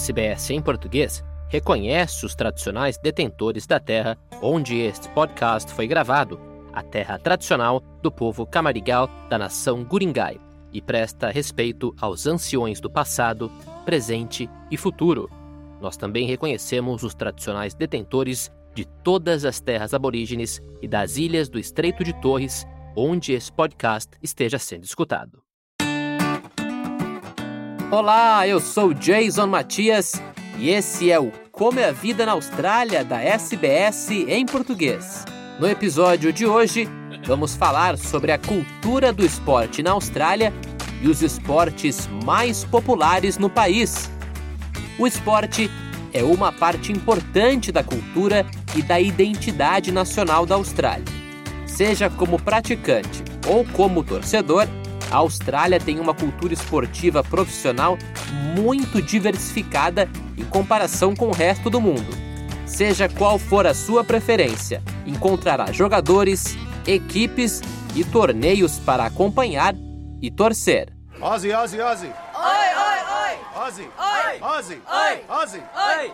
SBS em português reconhece os tradicionais detentores da terra onde este podcast foi gravado, a terra tradicional do povo camarigal da nação Guringai, e presta respeito aos anciões do passado, presente e futuro. Nós também reconhecemos os tradicionais detentores de todas as terras aborígenes e das ilhas do Estreito de Torres, onde esse podcast esteja sendo escutado. Olá, eu sou Jason Matias e esse é o Como é a Vida na Austrália da SBS em português. No episódio de hoje, vamos falar sobre a cultura do esporte na Austrália e os esportes mais populares no país. O esporte é uma parte importante da cultura e da identidade nacional da Austrália. Seja como praticante ou como torcedor, a Austrália tem uma cultura esportiva profissional muito diversificada em comparação com o resto do mundo. Seja qual for a sua preferência, encontrará jogadores, equipes e torneios para acompanhar e torcer. Ozzy, Ozzy, Ozzy. Oi, oi, oi. Ozzy. Oi. Ozzy. Oi. Ozzy. Oi.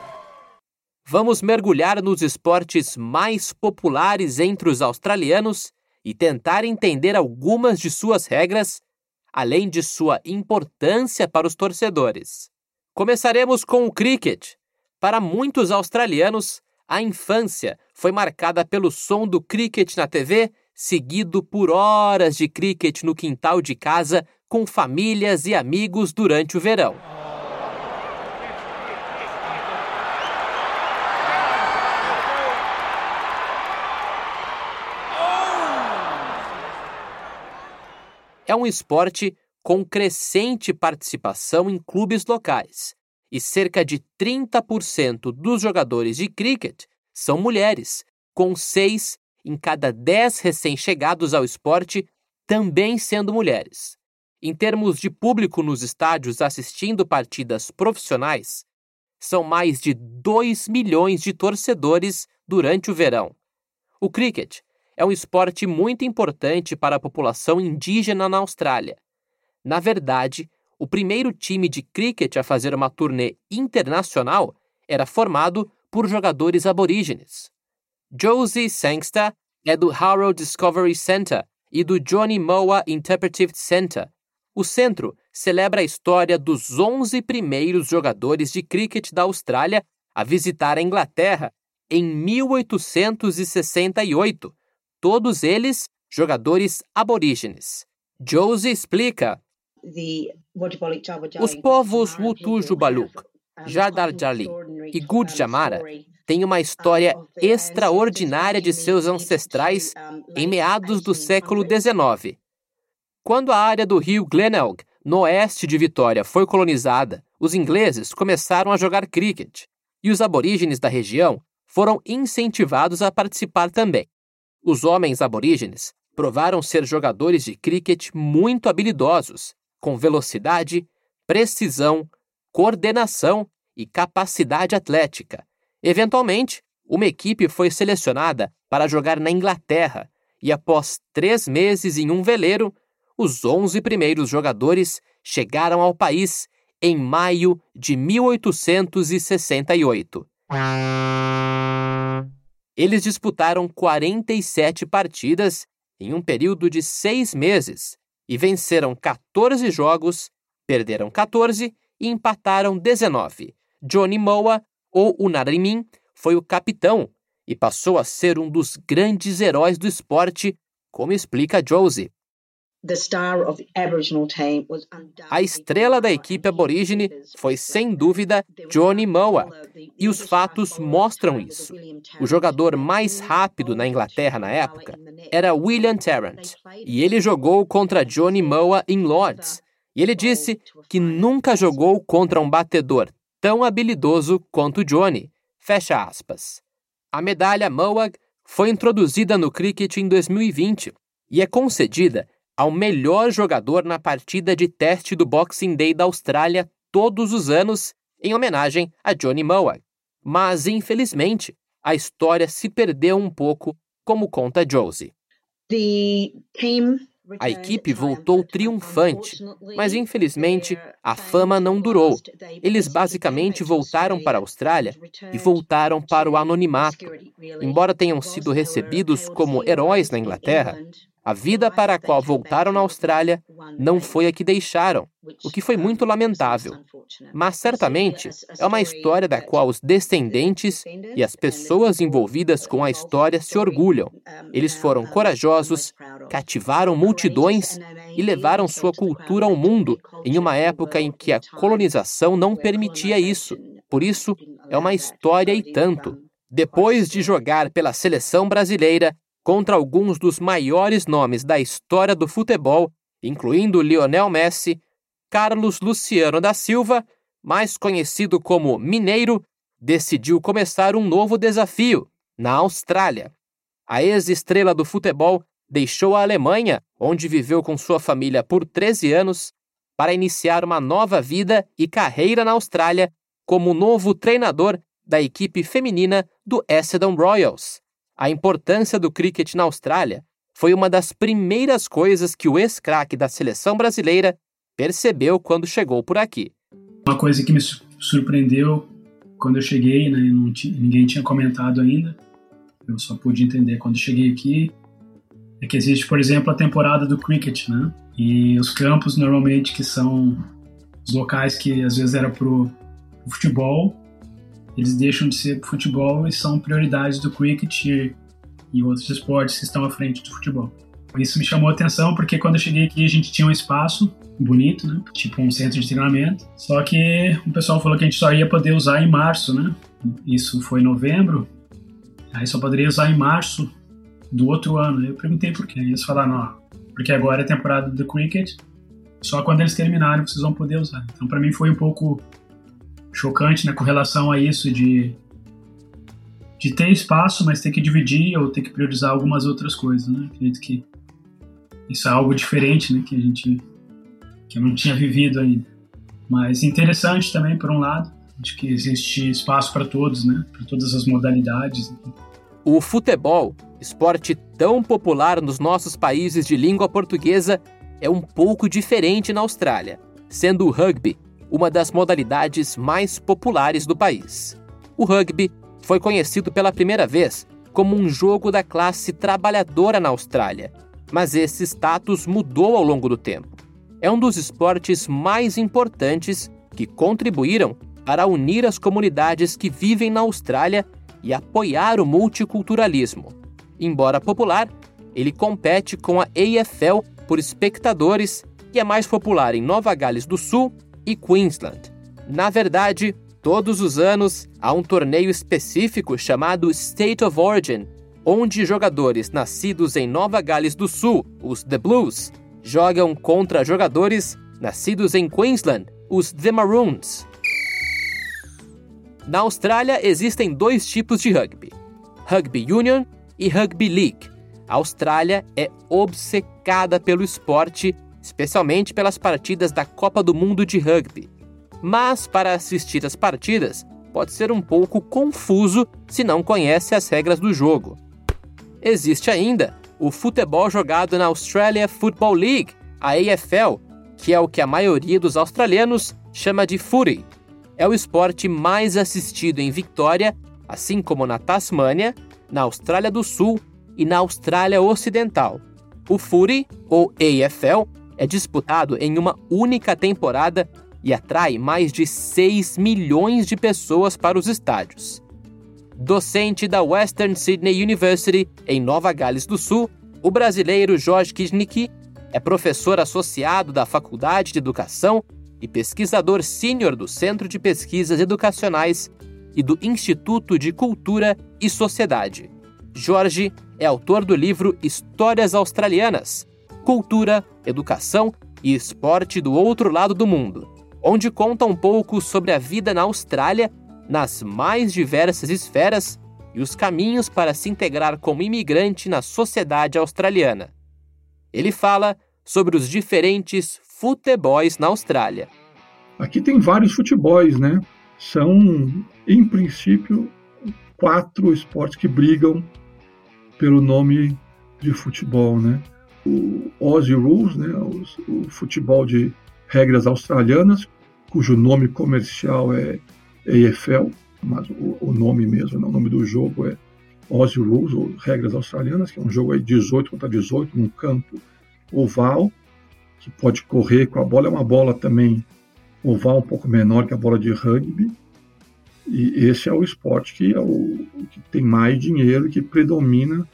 Vamos mergulhar nos esportes mais populares entre os australianos e tentar entender algumas de suas regras além de sua importância para os torcedores. Começaremos com o cricket. Para muitos australianos, a infância foi marcada pelo som do cricket na TV, seguido por horas de cricket no quintal de casa com famílias e amigos durante o verão. É um esporte com crescente participação em clubes locais, e cerca de 30% dos jogadores de cricket são mulheres, com 6 em cada 10 recém-chegados ao esporte também sendo mulheres. Em termos de público nos estádios assistindo partidas profissionais, são mais de 2 milhões de torcedores durante o verão. O cricket é um esporte muito importante para a população indígena na Austrália. Na verdade, o primeiro time de cricket a fazer uma turnê internacional era formado por jogadores aborígenes. Josie Sangster é do Harrow Discovery Center e do Johnny Moa Interpretive Center. O centro celebra a história dos 11 primeiros jogadores de cricket da Austrália a visitar a Inglaterra em 1868 todos eles jogadores aborígenes. Josie explica. Os povos Wutu-Jubaluk, Jadarjali e Gudjamara têm uma história extraordinária de seus ancestrais em meados do século XIX. Quando a área do rio Glenelg, no oeste de Vitória, foi colonizada, os ingleses começaram a jogar cricket e os aborígenes da região foram incentivados a participar também. Os homens aborígenes provaram ser jogadores de cricket muito habilidosos, com velocidade, precisão, coordenação e capacidade atlética. Eventualmente, uma equipe foi selecionada para jogar na Inglaterra e, após três meses em um veleiro, os 11 primeiros jogadores chegaram ao país em maio de 1868. Eles disputaram 47 partidas em um período de seis meses e venceram 14 jogos, perderam 14 e empataram 19. Johnny Moa, ou Unarimin, foi o capitão e passou a ser um dos grandes heróis do esporte, como explica Josie. A estrela da equipe aborígene foi, sem dúvida, Johnny Moa, e os fatos mostram isso. O jogador mais rápido na Inglaterra na época era William Tarrant, e ele jogou contra Johnny Moa em Lords. E ele disse que nunca jogou contra um batedor tão habilidoso quanto Johnny. Fecha aspas. A medalha Moag foi introduzida no cricket em 2020 e é concedida ao melhor jogador na partida de teste do Boxing Day da Austrália todos os anos, em homenagem a Johnny Moa. Mas, infelizmente, a história se perdeu um pouco, como conta Josie. A equipe voltou triunfante, mas infelizmente a fama não durou. Eles basicamente voltaram para a Austrália e voltaram para o anonimato. Embora tenham sido recebidos como heróis na Inglaterra, a vida para a qual voltaram na Austrália não foi a que deixaram, o que foi muito lamentável. Mas certamente é uma história da qual os descendentes e as pessoas envolvidas com a história se orgulham. Eles foram corajosos, cativaram multidões e levaram sua cultura ao mundo em uma época em que a colonização não permitia isso. Por isso, é uma história e tanto. Depois de jogar pela seleção brasileira, contra alguns dos maiores nomes da história do futebol, incluindo Lionel Messi, Carlos Luciano da Silva, mais conhecido como Mineiro, decidiu começar um novo desafio na Austrália. A ex-estrela do futebol deixou a Alemanha, onde viveu com sua família por 13 anos, para iniciar uma nova vida e carreira na Austrália como novo treinador da equipe feminina do Essendon Royals, a importância do cricket na Austrália foi uma das primeiras coisas que o ex-craque da seleção brasileira percebeu quando chegou por aqui. Uma coisa que me surpreendeu quando eu cheguei, né, ninguém tinha comentado ainda, eu só pude entender quando cheguei aqui, é que existe, por exemplo, a temporada do cricket, né? E os campos normalmente que são os locais que às vezes era pro futebol, eles deixam de ser futebol e são prioridades do cricket e, outros esportes que estão à frente do futebol. Isso me chamou a atenção porque quando eu cheguei aqui a gente tinha um espaço bonito, né? Tipo um centro de treinamento. Só que o pessoal falou que a gente só ia poder usar em março, né? Isso foi em novembro. Aí só poderia usar em março do outro ano. Eu perguntei por quê. Eles falaram, ó, porque agora é temporada do cricket. Só quando eles terminarem vocês vão poder usar. Então para mim foi um pouco chocante né, com relação a isso de, de ter espaço, mas ter que dividir ou ter que priorizar algumas outras coisas. Né? Acredito que isso é algo diferente né, que a gente que eu não tinha vivido ainda. Mas interessante também, por um lado, acho que existe espaço para todos, né? para todas as modalidades. O futebol, esporte tão popular nos nossos países de língua portuguesa, é um pouco diferente na Austrália, sendo o rugby uma das modalidades mais populares do país. O rugby foi conhecido pela primeira vez como um jogo da classe trabalhadora na Austrália, mas esse status mudou ao longo do tempo. É um dos esportes mais importantes que contribuíram para unir as comunidades que vivem na Austrália e apoiar o multiculturalismo. Embora popular, ele compete com a AFL por espectadores e é mais popular em Nova Gales do Sul e Queensland. Na verdade, todos os anos há um torneio específico chamado State of Origin, onde jogadores nascidos em Nova Gales do Sul, os The Blues, jogam contra jogadores nascidos em Queensland, os The Maroons. Na Austrália existem dois tipos de rugby: Rugby Union e Rugby League. A Austrália é obcecada pelo esporte especialmente pelas partidas da Copa do Mundo de Rugby. Mas para assistir as partidas, pode ser um pouco confuso se não conhece as regras do jogo. Existe ainda o futebol jogado na Australia Football League, a AFL, que é o que a maioria dos australianos chama de footy. É o esporte mais assistido em Victoria, assim como na Tasmânia, na Austrália do Sul e na Austrália Ocidental. O footy, ou AFL, é disputado em uma única temporada e atrai mais de 6 milhões de pessoas para os estádios. Docente da Western Sydney University, em Nova Gales do Sul, o brasileiro Jorge Kisnicki é professor associado da Faculdade de Educação e pesquisador sênior do Centro de Pesquisas Educacionais e do Instituto de Cultura e Sociedade. Jorge é autor do livro Histórias Australianas, cultura, educação e esporte do outro lado do mundo, onde conta um pouco sobre a vida na Austrália nas mais diversas esferas e os caminhos para se integrar como imigrante na sociedade australiana. Ele fala sobre os diferentes futebols na Austrália. Aqui tem vários futebols, né? São, em princípio, quatro esportes que brigam pelo nome de futebol, né? O Aussie Rules, né, o, futebol de regras australianas, cujo nome comercial é AFL, mas o, o nome mesmo, não, o nome do jogo é Aussie Rules, ou Regras Australianas, que é um jogo aí 18 contra 18, num campo oval, que pode correr com a bola. É uma bola também oval um pouco menor que a bola de rugby. E esse é o esporte que, é o, que tem mais dinheiro, que predomina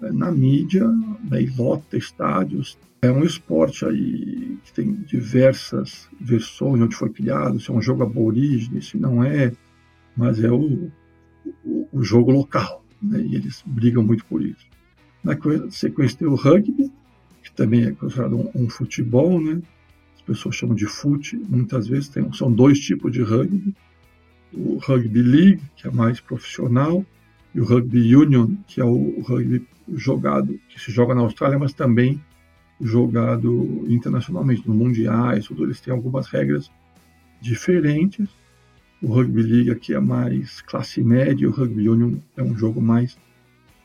na mídia, né, e lota estádios. É um esporte aí que tem diversas versões onde foi criado, se é um jogo aborígene, se não é, mas é o, o, o jogo local, né, e eles brigam muito por isso. Na sequência tem o rugby, que também é considerado um, um futebol, né? As pessoas chamam de fute, muitas vezes tem, são dois tipos de rugby. O rugby league, que é mais profissional, e o rugby union, que é o rugby jogado, que se joga na Austrália, mas também jogado internacionalmente, no mundiais, tudo, eles têm algumas regras diferentes. O rugby league aqui é mais classe média, o rugby union é um jogo mais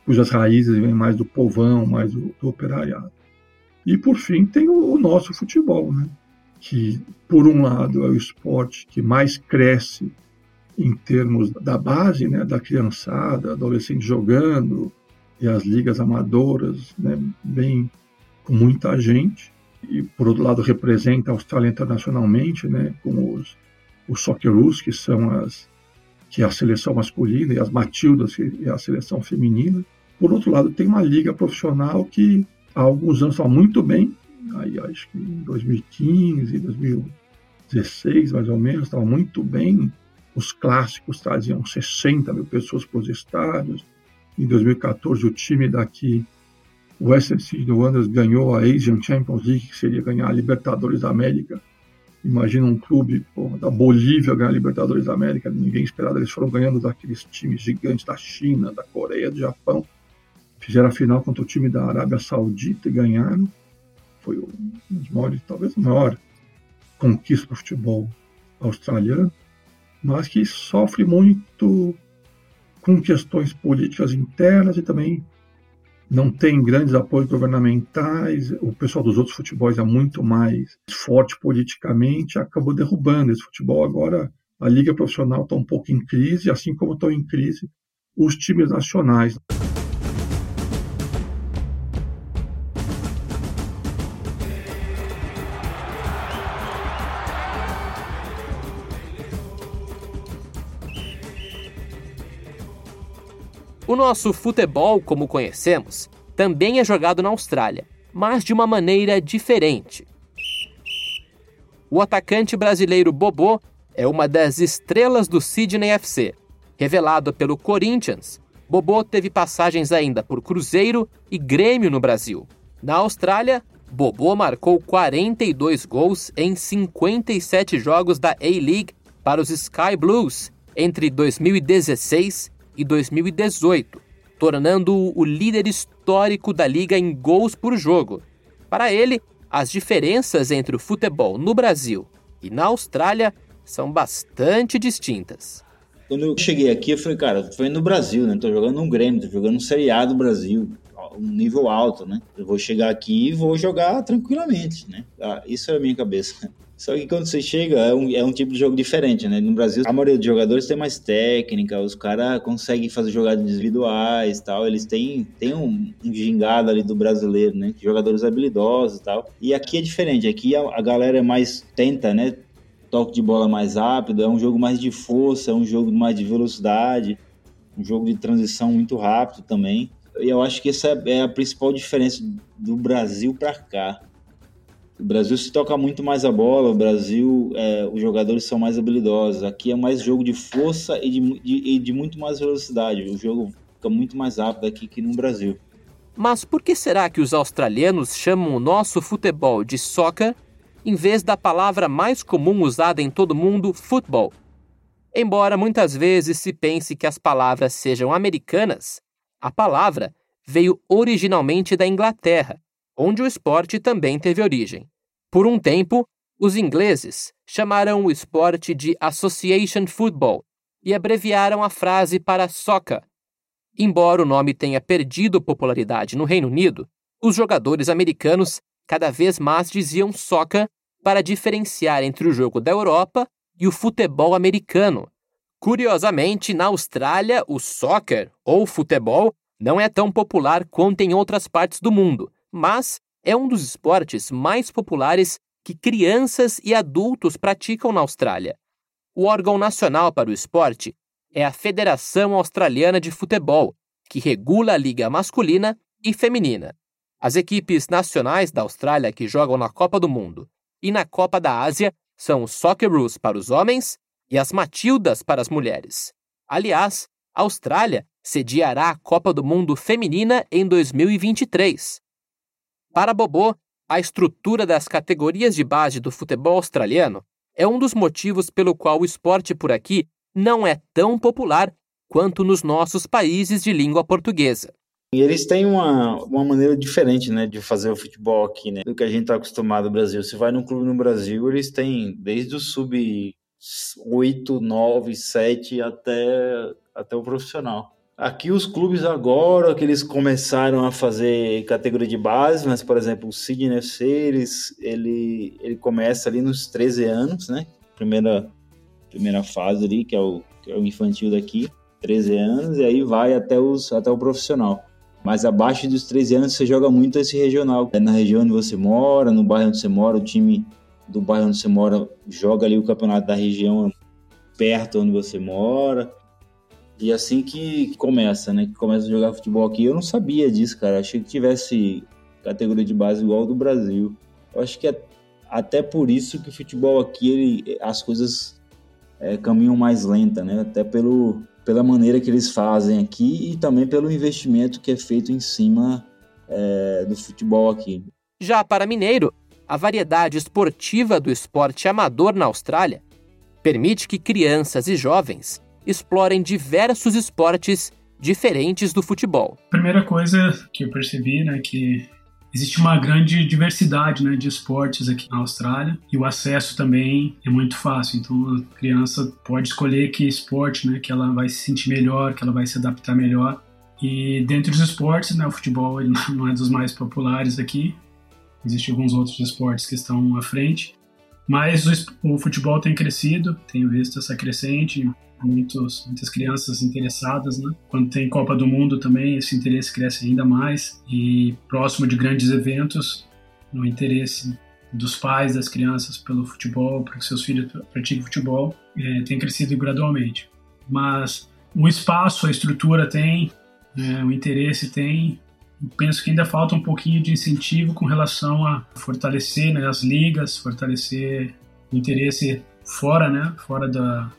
cujas raízes vêm mais do povão, mais do, do operariado. E por fim tem o, o nosso futebol, né? que por um lado é o esporte que mais cresce em termos da base, né, da criançada, adolescente jogando e as ligas amadoras, né, bem com muita gente. E por outro lado representa a Austrália internacionalmente, né, com os os Socceroos, que são as que é a seleção masculina e as Matildas, que é a seleção feminina. Por outro lado, tem uma liga profissional que há alguns anos estava muito bem, aí acho que em 2015, 2016 mais ou menos, estava muito bem. Os clássicos traziam 60 mil pessoas para os estádios. Em 2014, o time daqui, o Western Sydney Wanderers, ganhou a Asian Champions League, que seria ganhar a Libertadores da América. Imagina um clube porra, da Bolívia ganhar a Libertadores da América, ninguém esperava. Eles foram ganhando daqueles times gigantes da China, da Coreia, do Japão fizeram a final contra o time da Arábia Saudita e ganharam. Foi um dos maiores, talvez o maior conquista do futebol australiano, mas que sofre muito com questões políticas internas e também não tem grandes apoios governamentais. O pessoal dos outros futebols é muito mais forte politicamente, acabou derrubando esse futebol. Agora a liga profissional está um pouco em crise, assim como estão em crise os times nacionais. O nosso futebol, como conhecemos, também é jogado na Austrália, mas de uma maneira diferente. O atacante brasileiro Bobô é uma das estrelas do Sydney FC. Revelado pelo Corinthians, Bobô teve passagens ainda por Cruzeiro e Grêmio no Brasil. Na Austrália, Bobô marcou 42 gols em 57 jogos da A-League para os Sky Blues entre 2016 e 2018, tornando-o o líder histórico da liga em gols por jogo. Para ele, as diferenças entre o futebol no Brasil e na Austrália são bastante distintas. Quando eu cheguei aqui, eu falei, cara, foi no Brasil, né? Tô jogando no Grêmio, tô jogando no Série A do Brasil, um nível alto, né? Eu vou chegar aqui e vou jogar tranquilamente, né? Ah, isso é a minha cabeça. Só que quando você chega, é um, é um tipo de jogo diferente, né? No Brasil, a maioria dos jogadores tem mais técnica, os caras conseguem fazer jogadas individuais tal. Eles têm, têm um, um gingado ali do brasileiro, né? Jogadores habilidosos e tal. E aqui é diferente, aqui a, a galera é mais tenta, né? Toque de bola mais rápido, é um jogo mais de força, é um jogo mais de velocidade, um jogo de transição muito rápido também. E eu acho que essa é a principal diferença do Brasil para cá. O Brasil se toca muito mais a bola, o Brasil, é, os jogadores são mais habilidosos. Aqui é mais jogo de força e de, de, e de muito mais velocidade. O jogo fica muito mais rápido aqui que no Brasil. Mas por que será que os australianos chamam o nosso futebol de soccer em vez da palavra mais comum usada em todo mundo, futebol? Embora muitas vezes se pense que as palavras sejam americanas, a palavra veio originalmente da Inglaterra onde o esporte também teve origem. Por um tempo, os ingleses chamaram o esporte de Association Football e abreviaram a frase para soccer. Embora o nome tenha perdido popularidade no Reino Unido, os jogadores americanos cada vez mais diziam soccer para diferenciar entre o jogo da Europa e o futebol americano. Curiosamente, na Austrália, o soccer, ou futebol, não é tão popular quanto em outras partes do mundo, mas é um dos esportes mais populares que crianças e adultos praticam na Austrália. O órgão nacional para o esporte é a Federação Australiana de Futebol, que regula a liga masculina e feminina. As equipes nacionais da Austrália que jogam na Copa do Mundo e na Copa da Ásia são os Socceroos para os homens e as Matildas para as mulheres. Aliás, a Austrália sediará a Copa do Mundo Feminina em 2023. Para Bobô, a estrutura das categorias de base do futebol australiano é um dos motivos pelo qual o esporte por aqui não é tão popular quanto nos nossos países de língua portuguesa. E eles têm uma, uma maneira diferente, né, de fazer o futebol aqui, né, do que a gente está acostumado no Brasil. Você vai num clube no Brasil, eles têm desde o sub 8, 9, 7 até, até o profissional. Aqui os clubes agora que eles começaram a fazer categoria de base, mas por exemplo, o Sydney FC, eles, ele, ele começa ali nos 13 anos, né? Primeira, primeira fase ali, que é, o, que é o infantil daqui, 13 anos, e aí vai até, os, até o profissional. Mas abaixo dos 13 anos você joga muito esse regional. É na região onde você mora, no bairro onde você mora, o time do bairro onde você mora joga ali o campeonato da região perto onde você mora. E assim que começa, né? Que começa a jogar futebol aqui. Eu não sabia disso, cara. Achei que tivesse categoria de base igual ao do Brasil. Eu acho que é até por isso que o futebol aqui, ele, as coisas é, caminham mais lenta, né? Até pelo, pela maneira que eles fazem aqui e também pelo investimento que é feito em cima é, do futebol aqui. Já para Mineiro, a variedade esportiva do esporte amador na Austrália permite que crianças e jovens explorem diversos esportes diferentes do futebol. Primeira coisa que eu percebi, né, que existe uma grande diversidade né, de esportes aqui na Austrália e o acesso também é muito fácil. Então a criança pode escolher que esporte né, que ela vai se sentir melhor, que ela vai se adaptar melhor. E dentre os esportes, né, o futebol não é dos mais populares aqui. Existem alguns outros esportes que estão à frente. Mas o, o futebol tem crescido, tenho visto essa crescente, muitos, muitas crianças interessadas, né? Quando tem Copa do Mundo também, esse interesse cresce ainda mais e próximo de grandes eventos, o interesse dos pais das crianças pelo futebol, para que seus filhos pratiquem futebol, é, tem crescido gradualmente. Mas o espaço, a estrutura tem, é, o interesse tem. Penso que ainda falta um pouquinho de incentivo com relação a fortalecer né, as ligas, fortalecer o interesse fora, né, fora da,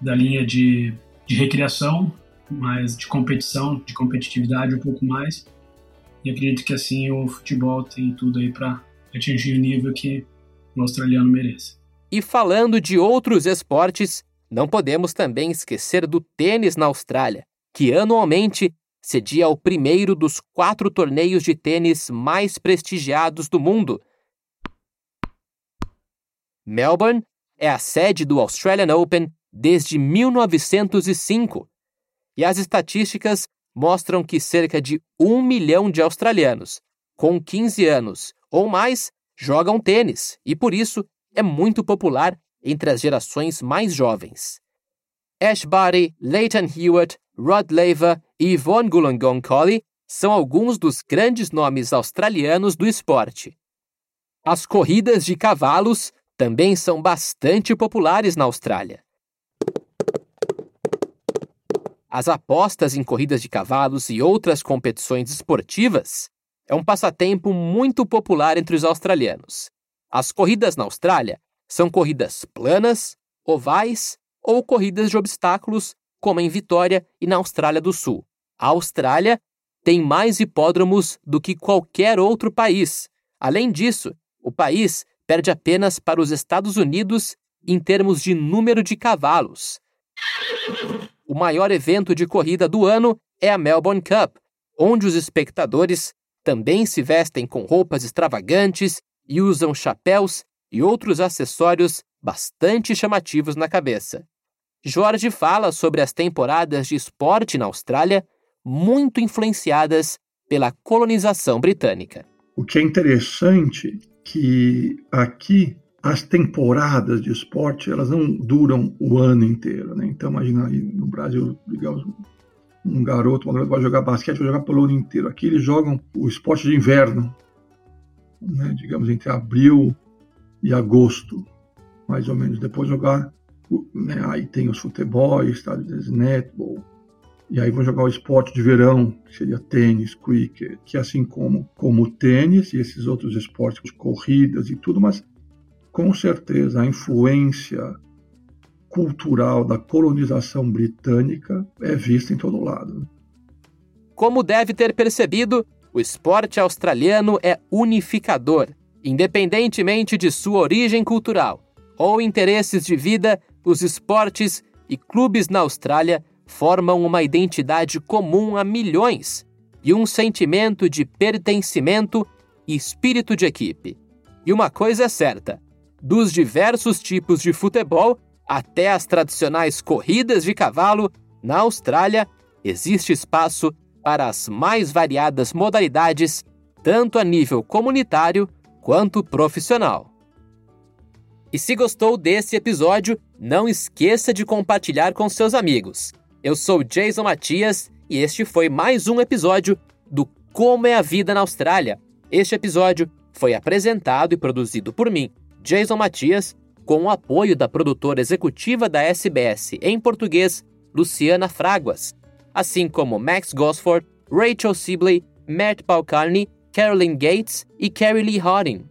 da linha de, de recreação, mas de competição, de competitividade um pouco mais. E acredito que assim o futebol tem tudo aí para atingir o nível que o australiano merece. E falando de outros esportes, não podemos também esquecer do tênis na Austrália, que anualmente cedia o primeiro dos quatro torneios de tênis mais prestigiados do mundo. Melbourne é a sede do Australian Open desde 1905, e as estatísticas mostram que cerca de um milhão de australianos com 15 anos ou mais jogam tênis e, por isso, é muito popular entre as gerações mais jovens. Ash Barty, Leighton Hewitt, Rod Laver e Yvonne Goolagong Collie são alguns dos grandes nomes australianos do esporte. As corridas de cavalos também são bastante populares na Austrália. As apostas em corridas de cavalos e outras competições esportivas é um passatempo muito popular entre os australianos. As corridas na Austrália são corridas planas, ovais ou corridas de obstáculos, como em Vitória e na Austrália do Sul. A Austrália tem mais hipódromos do que qualquer outro país. Além disso, o país perde apenas para os Estados Unidos em termos de número de cavalos o maior evento de corrida do ano é a Melbourne Cup, onde os espectadores também se vestem com roupas extravagantes e usam chapéus e outros acessórios bastante chamativos na cabeça. Jorge fala sobre as temporadas de esporte na Austrália, muito influenciadas pela colonização britânica. O que é interessante que aqui as temporadas de esporte elas não duram o ano inteiro, né? Então imagina aí no Brasil, digamos, um garoto, uma garota vai jogar basquete, vai jogar pelo ano inteiro. Aqui eles jogam o esporte de inverno, né? digamos entre abril e agosto, mais ou menos. Depois jogar, né? aí tem os futebols, tá? netball, e aí vão jogar o esporte de verão, que seria tênis, cricket, que assim como, como o tênis e esses outros esportes de corridas e tudo, mas com certeza a influência cultural da colonização britânica é vista em todo lado. Como deve ter percebido, o esporte australiano é unificador, independentemente de sua origem cultural ou interesses de vida, os esportes e clubes na Austrália formam uma identidade comum a milhões e um sentimento de pertencimento e espírito de equipe. E uma coisa é certa: dos diversos tipos de futebol até as tradicionais corridas de cavalo, na Austrália existe espaço para as mais variadas modalidades, tanto a nível comunitário quanto profissional. E se gostou desse episódio, não esqueça de compartilhar com seus amigos. Eu sou Jason Matias e este foi mais um episódio do Como é a Vida na Austrália. Este episódio foi apresentado e produzido por mim, Jason Matias, com o apoio da produtora executiva da SBS em português, Luciana Fraguas, assim como Max Gosford, Rachel Sibley, Matt Balcarney, Carolyn Gates e Carrie Lee Hodding.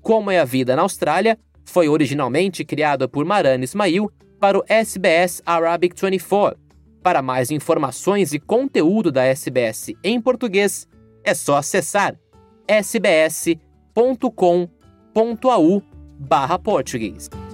Como é a Vida na Austrália foi originalmente criado por Maran Ismail para o SBS Arabic 24 para mais informações e conteúdo da SBS em português, é só acessar sbs.com.au/português.